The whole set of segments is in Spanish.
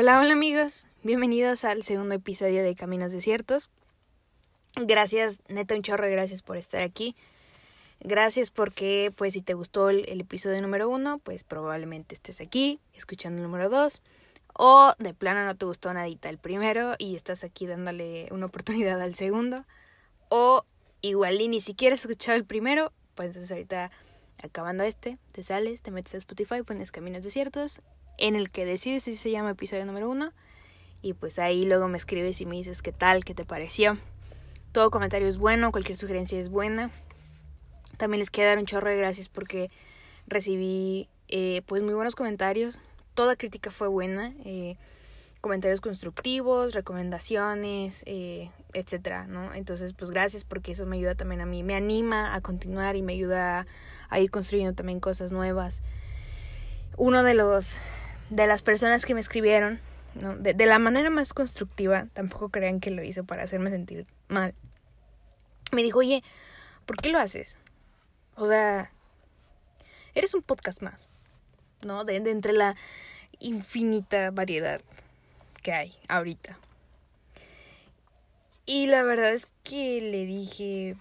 Hola, hola amigos, bienvenidos al segundo episodio de Caminos Desiertos. Gracias, neta un chorro, gracias por estar aquí. Gracias porque, pues, si te gustó el, episodio número uno, pues probablemente estés aquí escuchando el número dos. O de plano no te gustó nadita el primero y estás aquí dándole una oportunidad al segundo. O igual y ni siquiera has escuchado el primero, pues entonces ahorita acabando este, te sales, te metes a Spotify, pones Caminos Desiertos, en el que decides si se llama episodio número uno. Y pues ahí luego me escribes y me dices qué tal, qué te pareció. Todo comentario es bueno, cualquier sugerencia es buena. También les quiero dar un chorro de gracias porque recibí eh, pues muy buenos comentarios. Toda crítica fue buena. Eh, comentarios constructivos, recomendaciones, eh, etcétera, ¿no? Entonces, pues gracias porque eso me ayuda también a mí, me anima a continuar y me ayuda a, ir construyendo también cosas nuevas. Uno de los de las personas que me escribieron, ¿no? de, de la manera más constructiva, tampoco crean que lo hizo para hacerme sentir mal. Me dijo, oye, ¿por qué lo haces? O sea, eres un podcast más, ¿no? De, entre la infinita variedad que hay ahorita. Y la verdad es que le dije,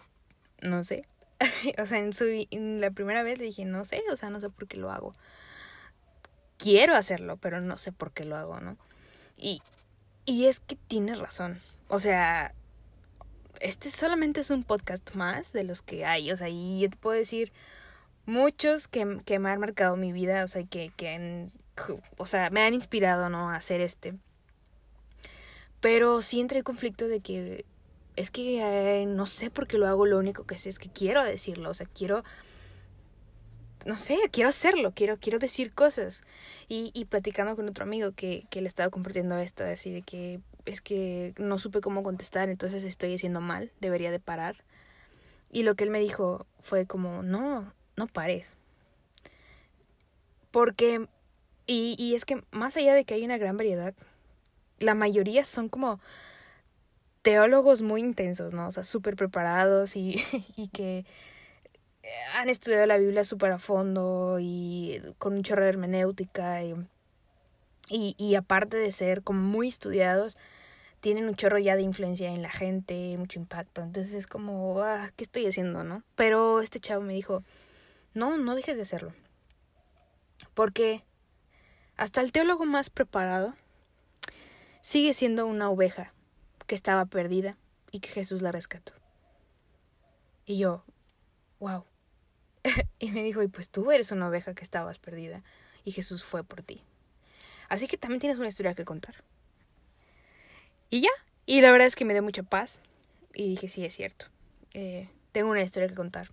no sé. o sea, en, su, en la primera vez le dije, no sé, o sea, no sé por qué lo hago. Quiero hacerlo, pero no sé por qué lo hago, ¿no? Y, y es que tiene razón. O sea, este solamente es un podcast más de los que hay, o sea, y yo te puedo decir muchos que, que me han marcado mi vida, o sea, que, que o sea, me han inspirado, ¿no? A hacer este. Pero sí entré en conflicto de que es que eh, no sé por qué lo hago, lo único que sé es que quiero decirlo, o sea, quiero no sé, quiero hacerlo, quiero, quiero decir cosas. Y, y platicando con otro amigo que, que le estaba compartiendo esto, así de que es que no supe cómo contestar, entonces estoy haciendo mal, debería de parar. Y lo que él me dijo fue como, no, no pares. Porque, y, y es que más allá de que hay una gran variedad, la mayoría son como teólogos muy intensos, ¿no? O sea, súper preparados y, y que han estudiado la Biblia súper a fondo y con un chorro de hermenéutica y, y, y, aparte de ser como muy estudiados, tienen un chorro ya de influencia en la gente, mucho impacto. Entonces es como, ah, ¿qué estoy haciendo, no? Pero este chavo me dijo, no, no dejes de hacerlo. Porque hasta el teólogo más preparado sigue siendo una oveja que estaba perdida y que Jesús la rescató. Y yo, wow. y me dijo, y pues tú eres una oveja que estabas perdida y Jesús fue por ti. Así que también tienes una historia que contar. Y ya, y la verdad es que me dio mucha paz y dije, sí, es cierto, eh, tengo una historia que contar.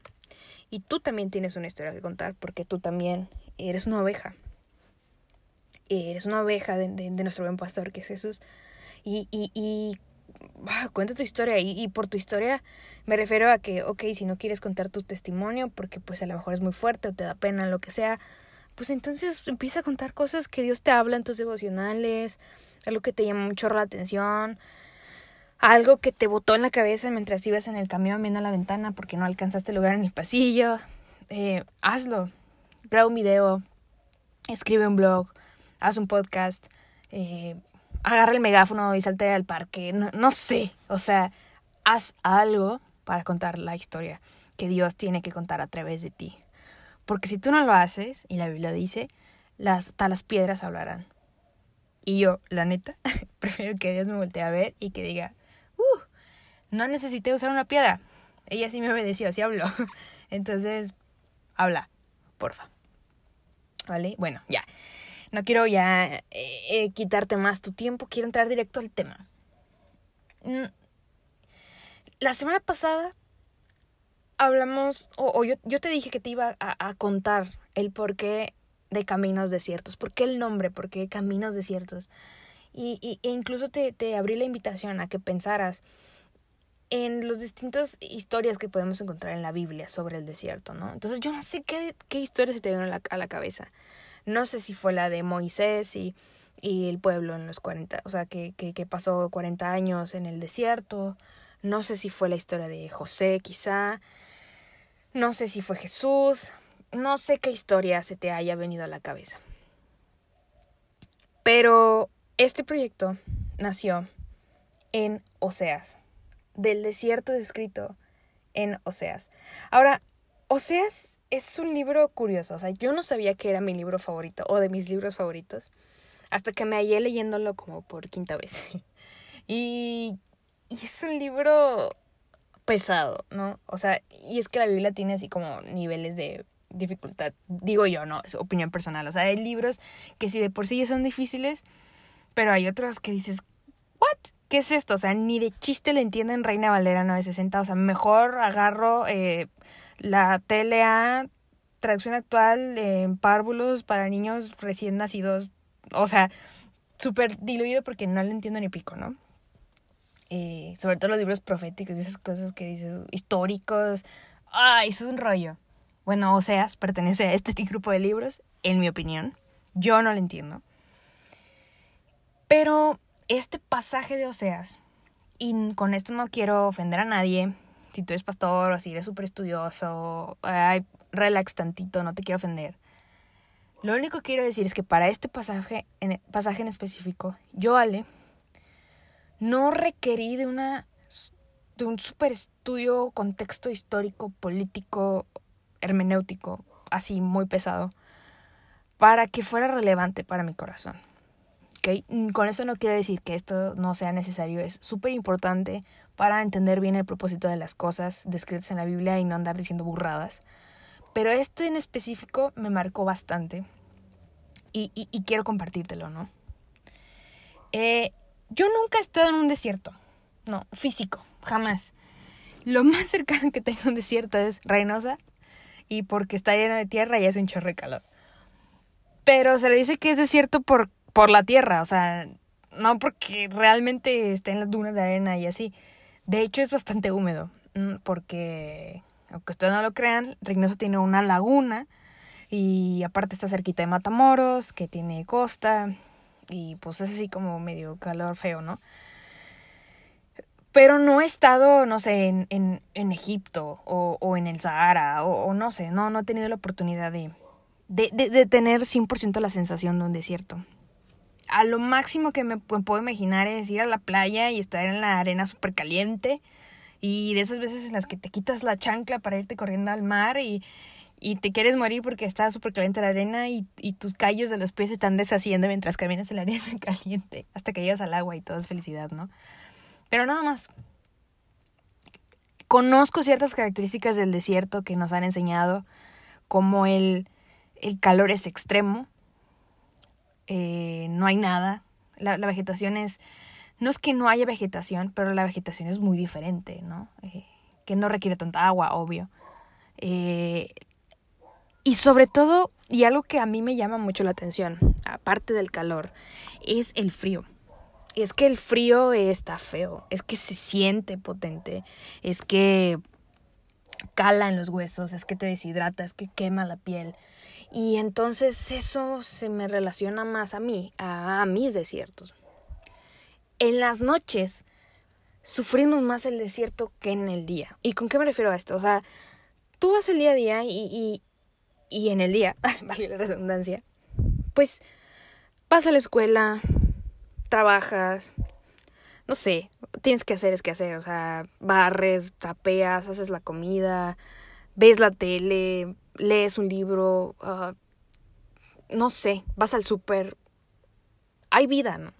Y tú también tienes una historia que contar porque tú también eres una oveja. Eres una oveja de, nuestro buen pastor que es Jesús. Y, y cuenta tu historia. Y, por tu historia me refiero a que, ok, si no quieres contar tu testimonio porque pues a lo mejor es muy fuerte o te da pena, lo que sea, pues entonces empieza a contar cosas que Dios te habla en tus devocionales, algo que te llama mucho la atención, algo que te botó en la cabeza mientras ibas en el camión viendo la ventana porque no alcanzaste lugar en el pasillo. Eh, hazlo. Graba un video, escribe un blog, haz un podcast, eh, agarra el megáfono y salte al parque. No, no sé, o sea, haz algo para contar la historia que Dios tiene que contar a través de ti. Porque si tú no lo haces, y la Biblia dice, las, hasta las piedras hablarán. Y yo, la neta, prefiero que Dios me voltee a ver y que diga, uh, no necesité usar una piedra. Ella sí me obedeció, así habló. Entonces, habla, porfa. ¿Vale? Bueno, ya. No quiero ya eh, eh, quitarte más tu tiempo, quiero entrar directo al tema. Mm, la semana pasada hablamos, o, yo, yo, te dije que te iba a, a contar el por qué de caminos desiertos. ¿Por qué el nombre? ¿Por qué caminos desiertos? Y, y, e incluso te, te abrí la invitación a que pensaras en las distintas historias que podemos encontrar en la Biblia sobre el desierto, ¿no? Entonces yo no sé qué, qué historia se te vino a la, a la cabeza. No sé si fue la de Moisés y, y el pueblo en los 40, o sea, que, que, que pasó 40 años en el desierto. No sé si fue la historia de José, quizá. No sé si fue Jesús no sé qué historia se te haya venido a la cabeza. Pero Este proyecto nació en Oseas, del desierto descrito en Oseas. Ahora, Oseas es un libro curioso, o sea, yo no sabía que era mi libro favorito o de mis libros favoritos hasta que me hallé leyéndolo como por quinta vez. y, y es un libro pesado, ¿no? O sea, y es que la Biblia tiene así como niveles de dificultad, digo yo, no, es opinión personal. O sea, hay libros que sí de por sí son difíciles, pero hay otros que dices, ¿what? ¿Qué es esto? O sea, ni de chiste le entienden Reina Valera 960. O sea, mejor agarro eh, la TLA, traducción actual en párvulos para niños recién nacidos. O sea, súper diluido porque no le entiendo ni pico, ¿no? Eh, sobre todo los libros proféticos esas cosas que dices, históricos. Ay, eso es un rollo. Bueno, Oseas pertenece a este grupo de libros, en mi opinión. Yo no lo entiendo. Pero este pasaje de Oseas, y con esto no quiero ofender a nadie, si tú eres pastor o si eres súper estudioso, ay, relax tantito, no te quiero ofender. Lo único que quiero decir es que para este pasaje en, pasaje en específico, yo, Ale, no requerí de una de un super estudio, contexto histórico, político, hermenéutico, así muy pesado, para que fuera relevante para mi corazón. Mm, con eso no quiero decir que esto no sea necesario, es súper importante para entender bien el propósito de las cosas descritas en la Biblia y no andar diciendo burradas. Pero este en específico me marcó bastante y, y, quiero compartírtelo, ¿no? Eh, yo nunca he estado en un desierto, no, físico, jamás. Lo más cercano que tengo a un desierto es Reynosa y porque está lleno de tierra y hace un chorro de calor. Pero se le dice que es desierto por por la tierra, o sea, no porque realmente esté en las dunas de arena y así. De hecho, es bastante húmedo, mm, porque, aunque ustedes no lo crean, Reynosa tiene una laguna y aparte está cerquita de Matamoros, que tiene costa y pues es así como medio calor feo, ¿no? Pero no he estado, no sé, en, en, en Egipto o, o, en el Sahara o, o, no sé, no, no he tenido la oportunidad de, de, de, de tener 100% la sensación de un desierto a lo máximo que me puedo imaginar es ir a la playa y estar en la arena súper caliente. Y de esas veces en las que te quitas la chancla para irte corriendo al mar y, y te quieres morir porque está súper caliente la arena y, y, tus callos de los pies se están deshaciendo mientras caminas en la arena caliente hasta que llegas al agua y todo es felicidad, ¿no? Pero nada más. Conozco ciertas características del desierto que nos han enseñado, como el, el calor es extremo, eh, no hay nada. La, vegetación es, no es que no haya vegetación, pero la vegetación es muy diferente, ¿no? Eh, que no requiere tanta agua, obvio. Eh, y sobre todo, y algo que a mí me llama mucho la atención, aparte del calor, es el frío. Es que el frío está feo, es que se siente potente, es que cala en los huesos, es que te deshidrata, es que quema la piel. Y entonces eso se me relaciona más a mí, a, mis desiertos. En las noches sufrimos más el desierto que en el día. ¿Y con qué me refiero a esto? O sea, tú vas el día a día y, y, y en el día, vale la redundancia, pues vas a la escuela, trabajas, no sé, tienes que hacer, es que hacer, o sea, barres, tapeas, haces la comida, ves la tele, lees un libro, ah, no sé, vas al súper. Hay vida, ¿no?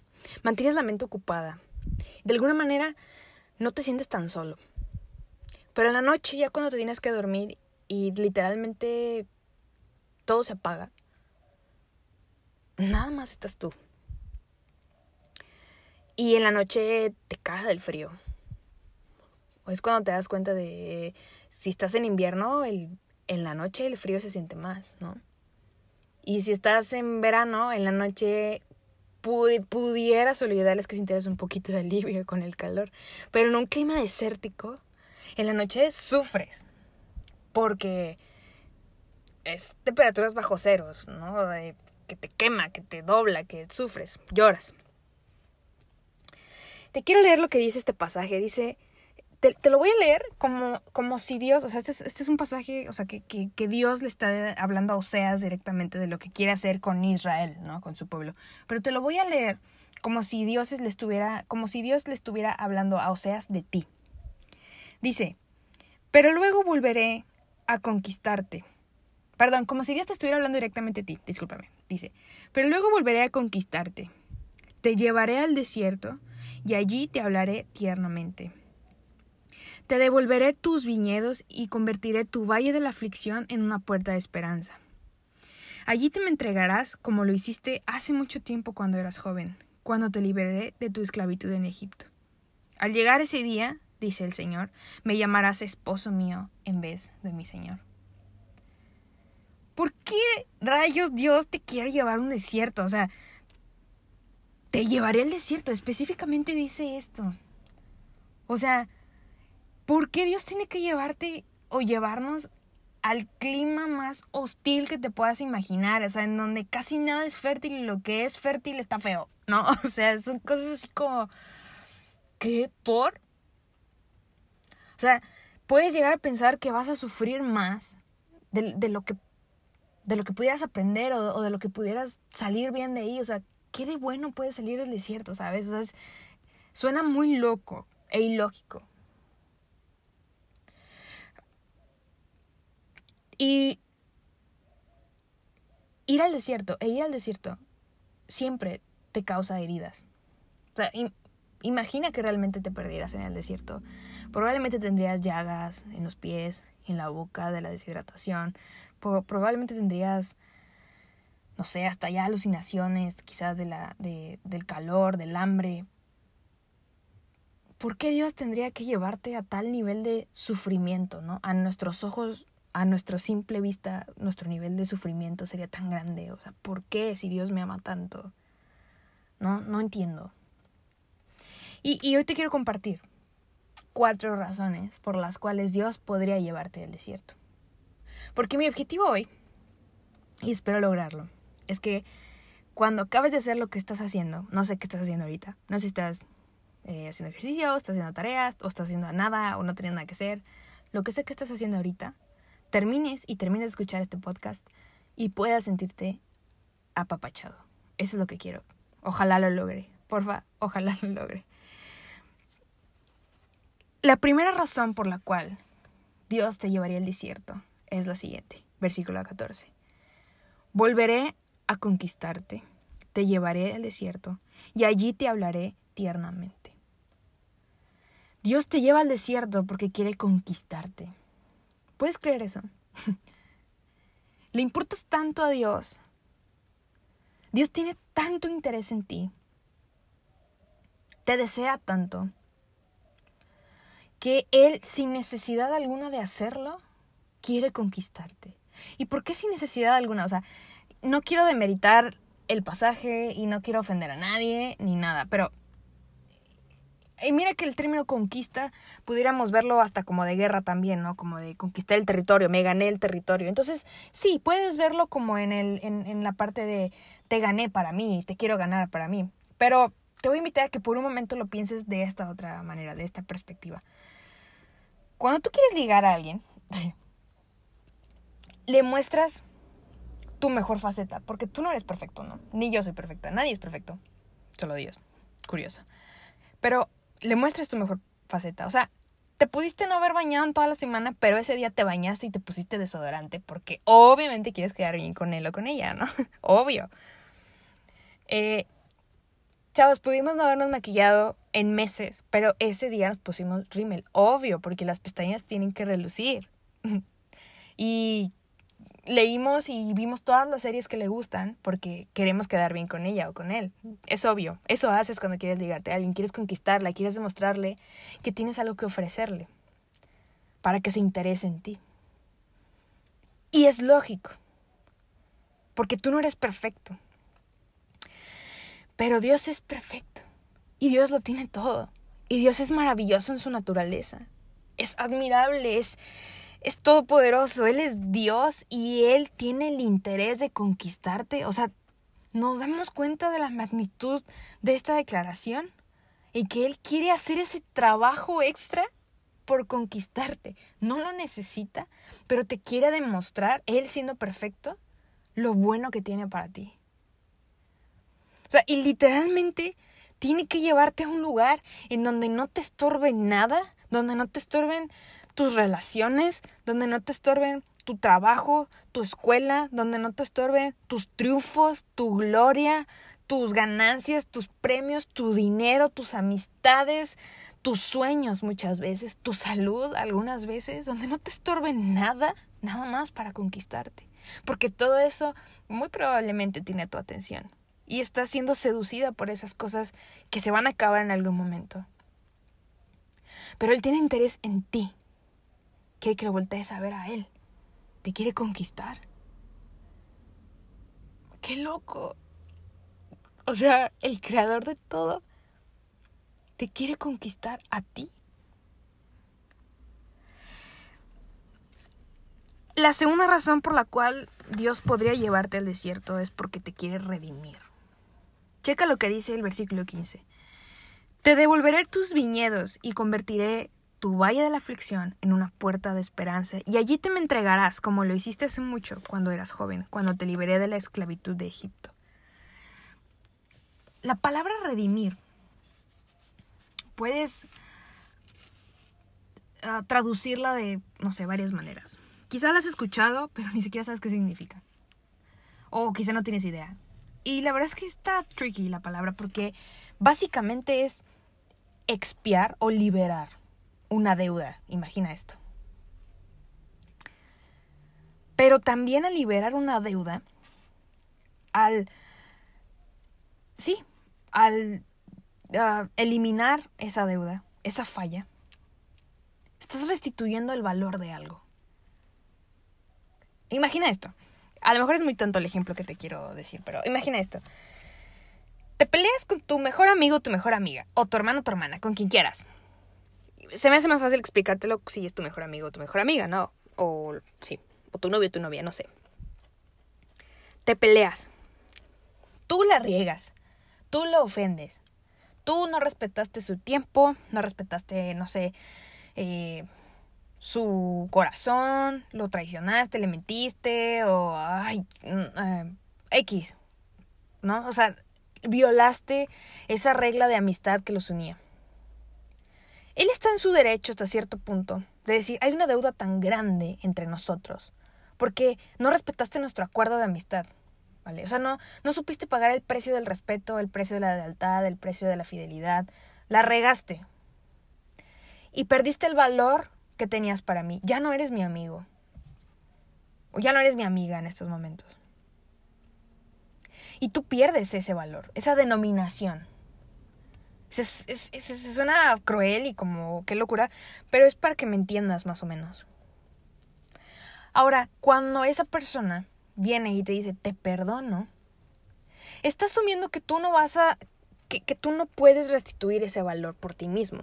Mantienes la mente ocupada. De alguna manera no te sientes tan solo. Pero en la noche, ya cuando te tienes que dormir y literalmente todo se apaga, nada más estás tú. Y en la noche te caga el frío. Es cuando te das cuenta de si estás en invierno, el en la noche el frío se siente más, ¿no? Y si estás en verano, en la noche pudieras olvidarles que sintieras un poquito de alivio con el calor. Pero en un clima desértico, en la noche sufres. Porque es temperaturas bajo ceros, ¿no? que te quema, que te dobla, que sufres, lloras. Te quiero leer lo que dice este pasaje. Dice, te, lo voy a leer como, como si Dios, o sea, este es, este es un pasaje, o sea, que, que, que, Dios le está hablando a Oseas directamente de lo que quiere hacer con Israel, ¿no? Con su pueblo. Pero te lo voy a leer como si Dios le estuviera, como si Dios le estuviera hablando a Oseas de ti. Dice, pero luego volveré a conquistarte. Perdón, como si Dios te estuviera hablando directamente a ti, discúlpame. Dice, pero luego volveré a conquistarte. Te llevaré al desierto y allí te hablaré tiernamente. Te devolveré tus viñedos y convertiré tu valle de la aflicción en una puerta de esperanza. Allí te me entregarás como lo hiciste hace mucho tiempo cuando eras joven, cuando te liberé de tu esclavitud en Egipto. Al llegar ese día, dice el Señor, me llamarás esposo mío en vez de mi Señor. ¿Por qué rayos Dios te quiere llevar a un desierto? O sea, te llevaré al desierto, específicamente dice esto. O sea, ¿Por qué Dios tiene que llevarte o llevarnos al clima más hostil que te puedas imaginar? O sea, en donde casi nada es fértil y lo que es fértil está feo, ¿no? O sea, son cosas así como... ¿Qué? ¿Por? O sea, puedes llegar a pensar que vas a sufrir más de, lo que de lo que pudieras aprender o, de lo que pudieras salir bien de ahí. O sea, ¿qué de bueno puede salir del desierto, sabes? O sea, suena muy loco e ilógico. Y ir al desierto e ir al desierto siempre te causa heridas. O sea, imagina que realmente te perdieras en el desierto. Probablemente tendrías llagas en los pies, en la boca de la deshidratación. probablemente tendrías, no sé, hasta ya alucinaciones, quizás de la, de, del calor, del hambre. ¿Por qué Dios tendría que llevarte a tal nivel de sufrimiento, no? A nuestros ojos a nuestro simple vista, nuestro nivel de sufrimiento sería tan grande. O sea, ¿por qué si Dios me ama tanto? No, no entiendo. Y, y hoy te quiero compartir cuatro razones por las cuales Dios podría llevarte al desierto. Porque mi objetivo hoy, y espero lograrlo, es que cuando acabes de hacer lo que estás haciendo, no sé qué estás haciendo ahorita, no sé si estás eh, haciendo ejercicio, estás haciendo tareas, o estás haciendo nada, o no teniendo nada que hacer, lo que sé que estás haciendo ahorita, termines y termines de escuchar este podcast y puedas sentirte apapachado. Eso es lo que quiero. Ojalá lo logre. Porfa, ojalá lo logre. La primera razón por la cual Dios te llevaría al desierto es la siguiente, versículo 14. Volveré a conquistarte, te llevaré al desierto y allí te hablaré tiernamente. Dios te lleva al desierto porque quiere conquistarte. ¿Puedes creer eso? Le importas tanto a Dios. Dios tiene tanto interés en ti. Te desea tanto. Que Él, sin necesidad alguna de hacerlo, quiere conquistarte. ¿Y por qué sin necesidad alguna? O sea, no quiero demeritar el pasaje y no quiero ofender a nadie ni nada, pero y mira que el término conquista pudiéramos verlo hasta como de guerra también, ¿no? Como de conquistar el territorio, me gané el territorio. Entonces, sí, puedes verlo como en, el, en, en la parte de te gané para mí, te quiero ganar para mí. Pero te voy a invitar a que por un momento lo pienses de esta otra manera, de esta perspectiva. Cuando tú quieres ligar a alguien, le muestras tu mejor faceta, porque tú no eres perfecto, ¿no? Ni yo soy perfecta, nadie es perfecto, solo Dios. Curioso. Pero le muestras tu mejor faceta. O sea, te pudiste no haber bañado en toda la semana, pero ese día te bañaste y te pusiste desodorante porque obviamente quieres quedar bien con él o con ella, ¿no? Obvio. Eh, chavos, pudimos no habernos maquillado en meses, pero ese día nos pusimos rímel, obvio, porque las pestañas tienen que relucir. y leímos y vimos todas las series que le gustan porque queremos quedar bien con ella o con él. Es obvio. Eso haces cuando quieres ligarte a alguien, quieres conquistarla, quieres demostrarle que tienes algo que ofrecerle para que se interese en ti. Y es lógico, porque tú no eres perfecto. Pero Dios es perfecto y Dios lo tiene todo. Y Dios es maravilloso en su naturaleza. Es admirable, es es todopoderoso, Él es Dios y Él tiene el interés de conquistarte. O sea, ¿nos damos cuenta de la magnitud de esta declaración? Y que Él quiere hacer ese trabajo extra por conquistarte. No lo necesita, pero te quiere demostrar, Él siendo perfecto, lo bueno que tiene para ti. O sea, y literalmente tiene que llevarte a un lugar en donde no te estorbe nada, donde no te estorben tus relaciones, donde no te estorben tu trabajo, tu escuela, donde no te estorben tus triunfos, tu gloria, tus ganancias, tus premios, tu dinero, tus amistades, tus sueños muchas veces, tu salud algunas veces, donde no te estorbe nada, nada más para conquistarte. Porque todo eso muy probablemente tiene tu atención y estás siendo seducida por esas cosas que se van a acabar en algún momento. Pero él tiene interés en ti. Quiere que lo voltees a ver a él. Te quiere conquistar. ¡Qué loco! O sea, el creador de todo te quiere conquistar a ti. La segunda razón por la cual Dios podría llevarte al desierto es porque te quiere redimir. Checa lo que dice el versículo 15. Te devolveré tus viñedos y convertiré tu valle de la aflicción en una puerta de esperanza, y allí te me entregarás como lo hiciste hace mucho cuando eras joven, cuando te liberé de la esclavitud de Egipto. La palabra redimir puedes ah, traducirla de, no sé, varias maneras. Quizá la has escuchado, pero ni siquiera sabes qué significa. O quizá no tienes idea. Y la verdad es que está tricky la palabra porque básicamente es expiar o liberar una deuda. Imagina esto. Pero también al liberar una deuda, al... Sí, al eliminar esa deuda, esa falla, estás restituyendo el valor de algo. Imagina esto. A lo mejor es muy tonto el ejemplo que te quiero decir, pero imagina esto. Te peleas con tu mejor amigo tu mejor amiga, o tu hermano tu hermana, con quien quieras. Se me hace más fácil explicártelo si es tu mejor amigo o tu mejor amiga, ¿no? O sí, o tu novio o tu novia, no sé. Te peleas. Tú la riegas. Tú lo ofendes tú no respetaste su tiempo, no respetaste, no sé, eh, su corazón, lo traicionaste, le mentiste o, ay, mm, eh, X, ¿no? O sea, violaste esa regla de amistad que los unía. Él está en su derecho hasta cierto punto de decir, hay una deuda tan grande entre nosotros, porque no respetaste nuestro acuerdo de amistad. O sea, no, no supiste pagar el precio del respeto, el precio de la lealtad, el precio de la fidelidad. La regaste. Y perdiste el valor que tenías para mí. Ya no eres mi amigo. O ya no eres mi amiga en estos momentos. Y tú pierdes ese valor, esa denominación. Se, suena cruel y como qué locura, pero es para que me entiendas más o menos. Ahora, cuando esa persona viene y te dice, te perdono, está asumiendo que tú no vas a, que, que tú no puedes restituir ese valor por ti mismo.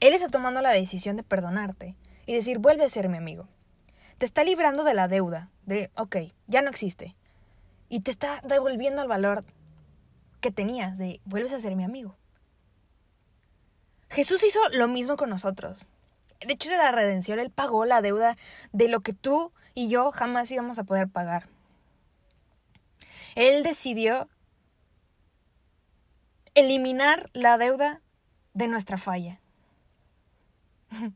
Él está tomando la decisión de perdonarte y decir, vuelve a ser mi amigo. Te está librando de la deuda, de, ok, ya no existe. Y te está devolviendo el valor que tenías de, vuelves a ser mi amigo. Jesús hizo lo mismo con nosotros. De hecho, de la redención, Él pagó la deuda de lo que tú y yo jamás íbamos a poder pagar. Él decidió eliminar la deuda de nuestra falla.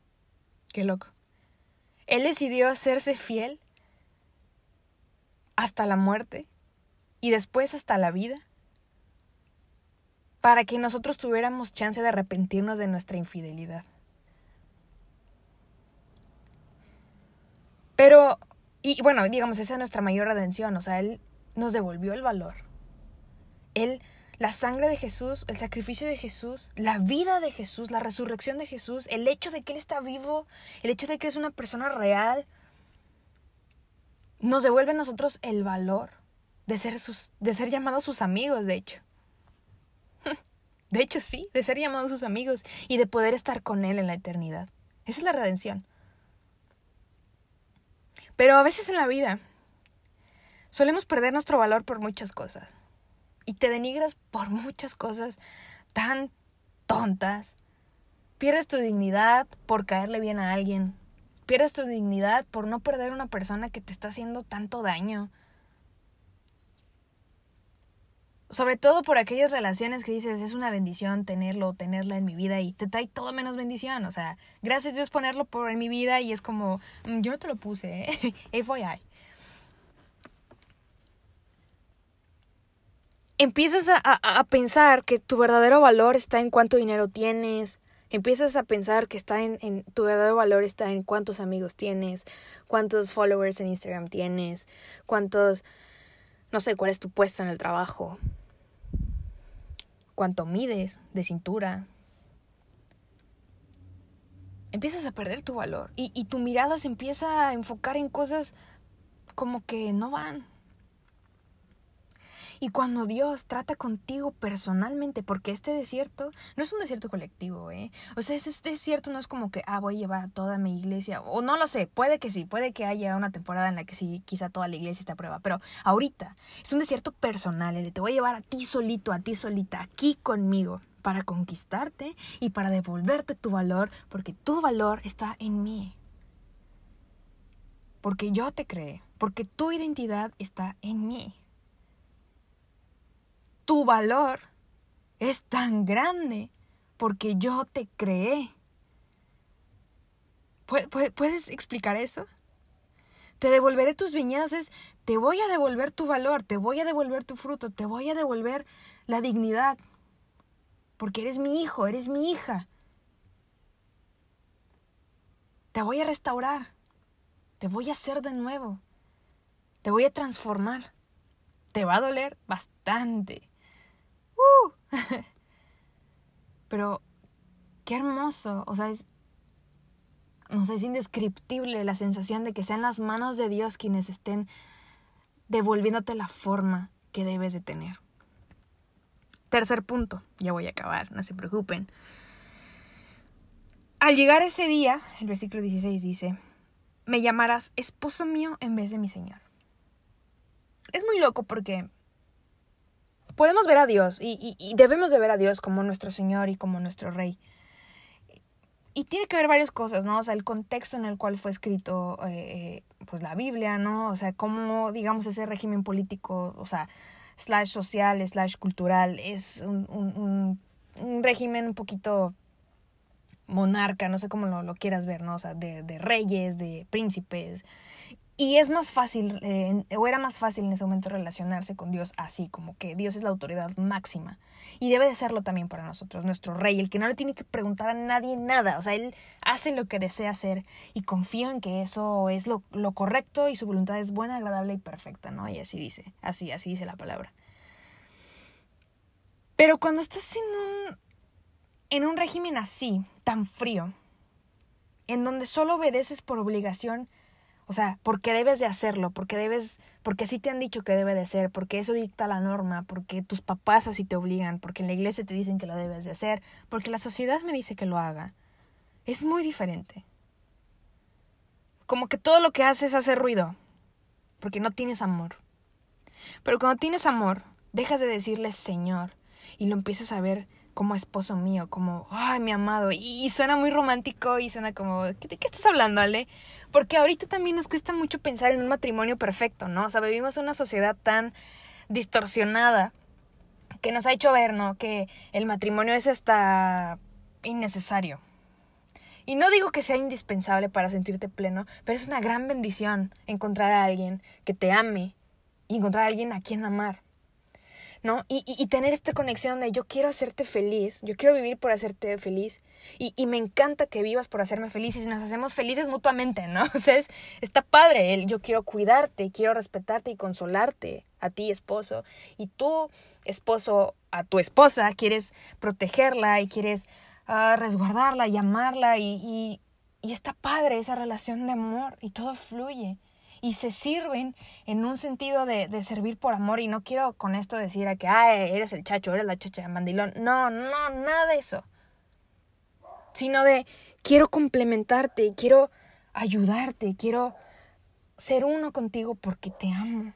Qué loco. Él decidió hacerse fiel hasta la muerte y después hasta la vida para que nosotros tuviéramos chance de arrepentirnos de nuestra infidelidad. Pero, y bueno, digamos, esa es nuestra mayor redención, o sea, Él nos devolvió el valor. Él, la sangre de Jesús, el sacrificio de Jesús, la vida de Jesús, la resurrección de Jesús, el hecho de que Él está vivo, el hecho de que es una persona real, nos devuelve a nosotros el valor de ser, sus, de ser llamados sus amigos, de hecho. De hecho, sí, de ser llamados sus amigos y de poder estar con Él en la eternidad. Esa es la redención. Pero a veces en la vida solemos perder nuestro valor por muchas cosas. Y te denigras por muchas cosas tan tontas Pierdes tu dignidad por caerle bien a alguien. Pierdes tu dignidad por no perder a una persona que te está haciendo tanto daño. Sobre todo por aquellas relaciones que dices, es una bendición tenerlo, tenerla en mi vida y te trae todo menos bendición. O sea, gracias Dios ponerlo por en mi vida y es como, mm, yo no te lo puse, ¿eh? FYI. Empiezas a, a, a pensar que tu verdadero valor está en cuánto dinero tienes, empiezas a pensar que está en, en, tu verdadero valor está en cuántos amigos tienes, cuántos followers en Instagram tienes, cuántos, no sé, cuál es tu puesto en el trabajo, cuánto mides de cintura. Empiezas a perder tu valor y, y tu mirada se empieza a enfocar en cosas como que no van, y cuando Dios trata contigo personalmente, porque este desierto no es un desierto colectivo, ¿eh? O sea, este desierto no es como que, ah, voy a llevar a toda mi iglesia, o no lo sé, puede que sí, puede que haya una temporada en la que sí, quizá toda la iglesia esté a prueba, pero ahorita es un desierto personal, el de te voy a llevar a ti solito, a ti solita, aquí conmigo, para conquistarte y para devolverte tu valor, porque tu valor está en mí. Porque yo te creé, porque tu identidad está en mí tu valor es tan grande porque yo te creé. ¿Puedes explicar eso? Te devolveré tus viñedos es, te voy a devolver tu valor, te voy a devolver tu fruto, te voy a devolver la dignidad. Porque eres mi hijo, eres mi hija. Te voy a restaurar, te voy a hacer de nuevo, te voy a transformar. Te va a doler bastante. Pero qué hermoso, o sea, es, no sé, es indescriptible la sensación de que sean las manos de Dios quienes estén devolviéndote la forma que debes de tener. Tercer punto, ya voy a acabar, no se preocupen. Al llegar ese día, el versículo 16 dice, me llamarás esposo mío en vez de mi Señor. Es muy loco porque podemos ver a Dios y, debemos de ver a Dios como nuestro Señor y como nuestro Rey. Y tiene que ver varias cosas, ¿no? O sea, el contexto en el cual fue escrito, eh, pues la Biblia, ¿no? O sea, cómo, digamos, ese régimen político, o sea, slash social, slash cultural, es un, régimen un poquito monarca, no sé cómo lo, lo quieras ver, ¿no? O sea, de, de reyes, de príncipes, y es más fácil, eh, o era más fácil en ese momento relacionarse con Dios así, como que Dios es la autoridad máxima. Y debe de serlo también para nosotros, nuestro rey, el que no le tiene que preguntar a nadie nada. O sea, él hace lo que desea hacer y confío en que eso es lo, lo correcto y su voluntad es buena, agradable y perfecta, ¿no? Y así dice, así, así dice la palabra. Pero cuando estás en un, en un régimen así, tan frío, en donde solo obedeces por obligación, o sea, porque debes de hacerlo, porque debes, porque así te han dicho que debe de ser, porque eso dicta la norma, porque tus papás así te obligan, porque en la iglesia te dicen que lo debes de hacer, porque la sociedad me dice que lo haga. Es muy diferente. Como que todo lo que haces hace ruido, porque no tienes amor. Pero cuando tienes amor, dejas de decirle Señor y lo empiezas a ver como esposo mío, como, ay, mi amado. Y, suena muy romántico y suena como, ¿de qué estás hablando, Ale? Porque ahorita también nos cuesta mucho pensar en un matrimonio perfecto, ¿no? O sea, vivimos en una sociedad tan distorsionada que nos ha hecho ver, ¿no? Que el matrimonio es hasta innecesario. Y no digo que sea indispensable para sentirte pleno, pero es una gran bendición encontrar a alguien que te ame y encontrar a alguien a quien amar. ¿No? Y, y, tener esta conexión de yo quiero hacerte feliz, yo quiero vivir por hacerte feliz y, y, me encanta que vivas por hacerme feliz y nos hacemos felices mutuamente, ¿no? O sea, está padre, el, yo quiero cuidarte, quiero respetarte y consolarte a ti, esposo, y tú, esposo, a tu esposa, quieres protegerla y quieres uh, resguardarla y amarla y, y está padre esa relación de amor y todo fluye y se sirven en un sentido de, de, servir por amor y no quiero con esto decir a que Ay, eres el chacho, eres la chacha de mandilón. No, no, nada de eso. Sino de quiero complementarte, quiero ayudarte, quiero ser uno contigo porque te amo.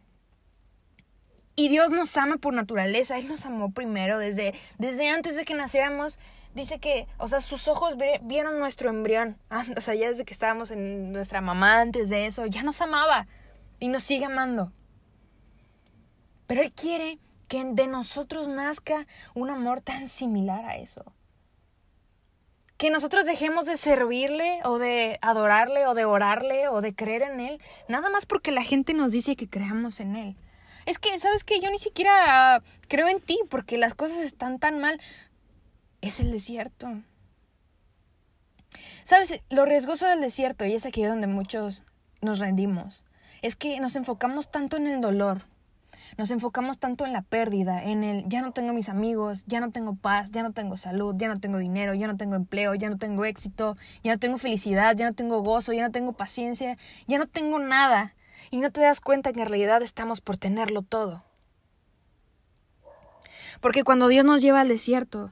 Y Dios nos ama por naturaleza, Él nos amó primero desde, desde antes de que naciéramos. Dice que, o sea, sus ojos vieron nuestro embrión. Ah, o sea, ya desde que estábamos en nuestra mamá antes de eso, ya nos amaba y nos sigue amando. Pero Él quiere que de nosotros nazca un amor tan similar a eso. Que nosotros dejemos de servirle o de adorarle o de orarle o de creer en Él, nada más porque la gente nos dice que creamos en Él. Es que, ¿sabes qué? Yo ni siquiera creo en ti porque las cosas están tan mal. Es el desierto. ¿Sabes? Lo riesgoso del desierto, y es aquí donde muchos nos rendimos, es que nos enfocamos tanto en el dolor, nos enfocamos tanto en la pérdida, en el ya no tengo mis amigos, ya no tengo paz, ya no tengo salud, ya no tengo dinero, ya no tengo empleo, ya no tengo éxito, ya no tengo felicidad, ya no tengo gozo, ya no tengo paciencia, ya no tengo nada y no te das cuenta que en realidad estamos por tenerlo todo. Porque cuando Dios nos lleva al desierto,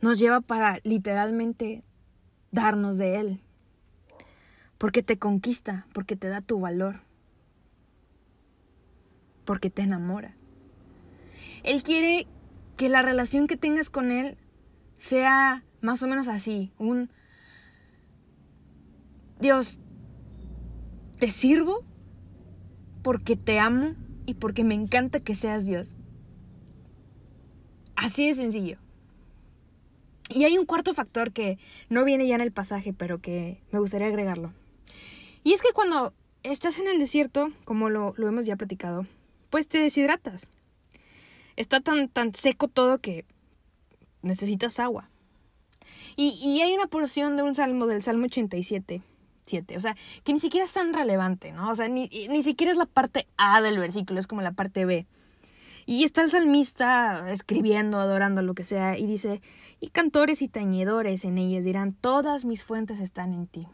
nos lleva para literalmente darnos de Él. Porque te conquista, porque te da tu valor, porque te enamora. Él quiere que la relación que tengas con Él sea más o menos así, un Dios, te sirvo porque te amo y porque me encanta que seas Dios. Así de sencillo. Y hay un cuarto factor que no viene ya en el pasaje, pero que me gustaría agregarlo. Y es que cuando estás en el desierto, como lo, hemos ya platicado, pues te deshidratas. Está tan, tan seco todo que necesitas agua. Y, y hay una porción de un salmo, del Salmo 87, o sea, que ni siquiera es tan relevante, ¿no? O sea, ni, ni siquiera es la parte A del versículo, es como la parte B. Y está el salmista escribiendo, adorando, lo que sea, y dice, y cantores y tañedores en ellas dirán, todas mis fuentes están en ti.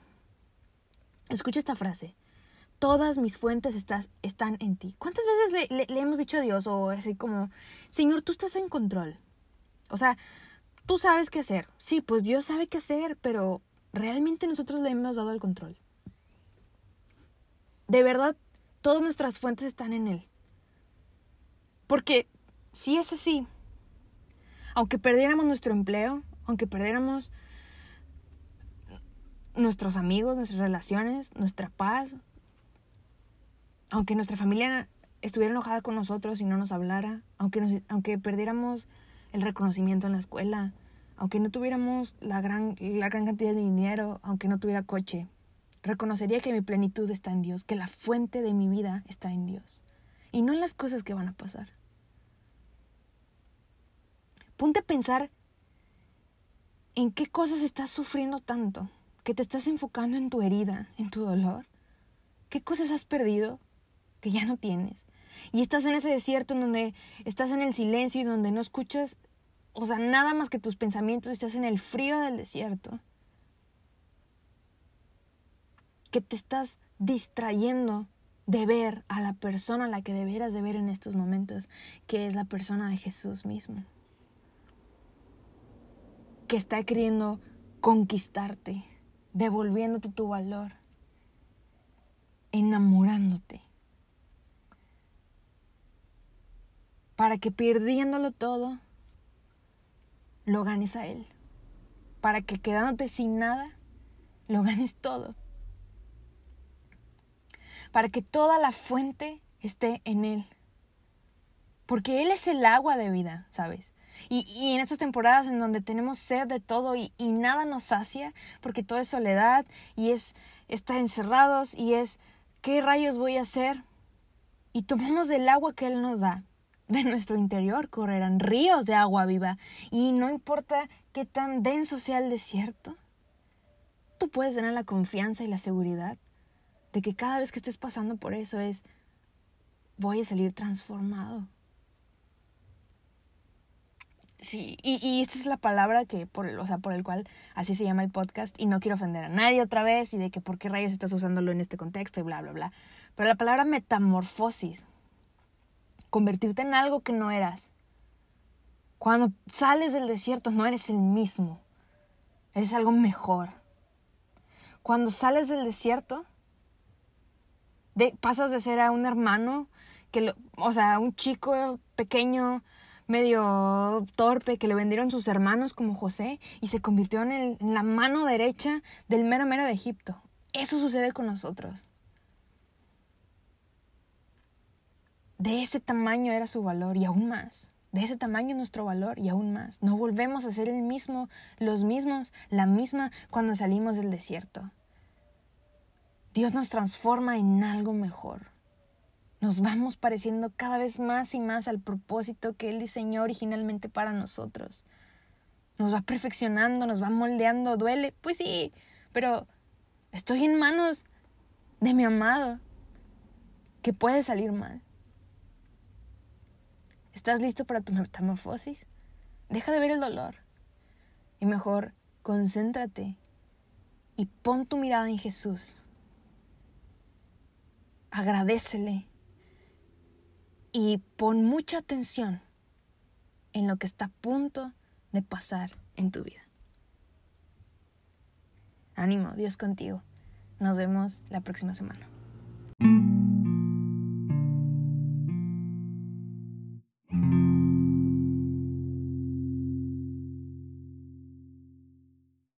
Escucha esta frase, todas mis fuentes están en ti. ¿Cuántas veces le, le, hemos dicho a Dios, o así como, Señor, tú estás en control? O sea, tú sabes qué hacer. Sí, pues Dios sabe qué hacer, pero realmente nosotros le hemos dado el control. De verdad, todas nuestras fuentes están en Él. Porque si es así, aunque perdiéramos nuestro empleo, aunque perdiéramos nuestros amigos, nuestras relaciones, nuestra paz, aunque nuestra familia estuviera enojada con nosotros y no nos hablara, aunque, aunque perdiéramos el reconocimiento en la escuela, aunque no tuviéramos la gran, la gran cantidad de dinero, aunque no tuviera coche, reconocería que mi plenitud está en Dios, que la fuente de mi vida está en Dios y no en las cosas que van a pasar. Ponte a pensar en qué cosas estás sufriendo tanto, que te estás enfocando en tu herida, en tu dolor. ¿Qué cosas has perdido que ya no tienes? Y estás en ese desierto en donde estás en el silencio y donde no escuchas o sea, nada más que tus pensamientos estás en el frío del desierto, que te estás distrayendo de ver a la persona a la que deberías de ver en estos momentos, que es la persona de Jesús mismo, que está queriendo conquistarte, devolviéndote tu valor, enamorándote, para que perdiéndolo todo, lo ganes a Él. Para que quedándote sin nada, lo ganes todo. Para que toda la fuente esté en Él. Porque Él es el agua de vida, ¿sabes? Y, en estas temporadas en donde tenemos sed de todo y, y, nada nos sacia, porque todo es soledad y es estar encerrados y es ¿qué rayos voy a hacer? Y tomamos del agua que Él nos da de nuestro interior correrán ríos de agua viva. Y no importa qué tan denso sea el desierto, tú puedes tener la confianza y la seguridad de que cada vez que estés pasando por eso es, voy a salir transformado. Sí, y, esta es la palabra que, por, o sea, por el cual así se llama el podcast, y no quiero ofender a nadie otra vez, y de que por qué rayos estás usándolo en este contexto, y bla, bla, bla. Pero la palabra metamorfosis convertirte en algo que no eras. Cuando sales del desierto no eres el mismo, eres algo mejor. Cuando sales del desierto, de, pasas de ser a un hermano, que o sea, un chico pequeño medio torpe que le vendieron sus hermanos como José y se convirtió en, la mano derecha del mero mero de Egipto. Eso sucede con nosotros. De ese tamaño era su valor y aún más. De ese tamaño nuestro valor y aún más. No volvemos a ser el mismo, los mismos, la misma cuando salimos del desierto. Dios nos transforma en algo mejor. Nos vamos pareciendo cada vez más y más al propósito que Él diseñó originalmente para nosotros. Nos va perfeccionando, nos va moldeando. ¿Duele? Pues sí, pero estoy en manos de mi amado. que puede salir mal? ¿Estás listo para tu metamorfosis? Deja de ver el dolor y mejor concéntrate y pon tu mirada en Jesús. Agradecele y pon mucha atención en lo que está a punto de pasar en tu vida. Ánimo, Dios contigo. Nos vemos la próxima semana.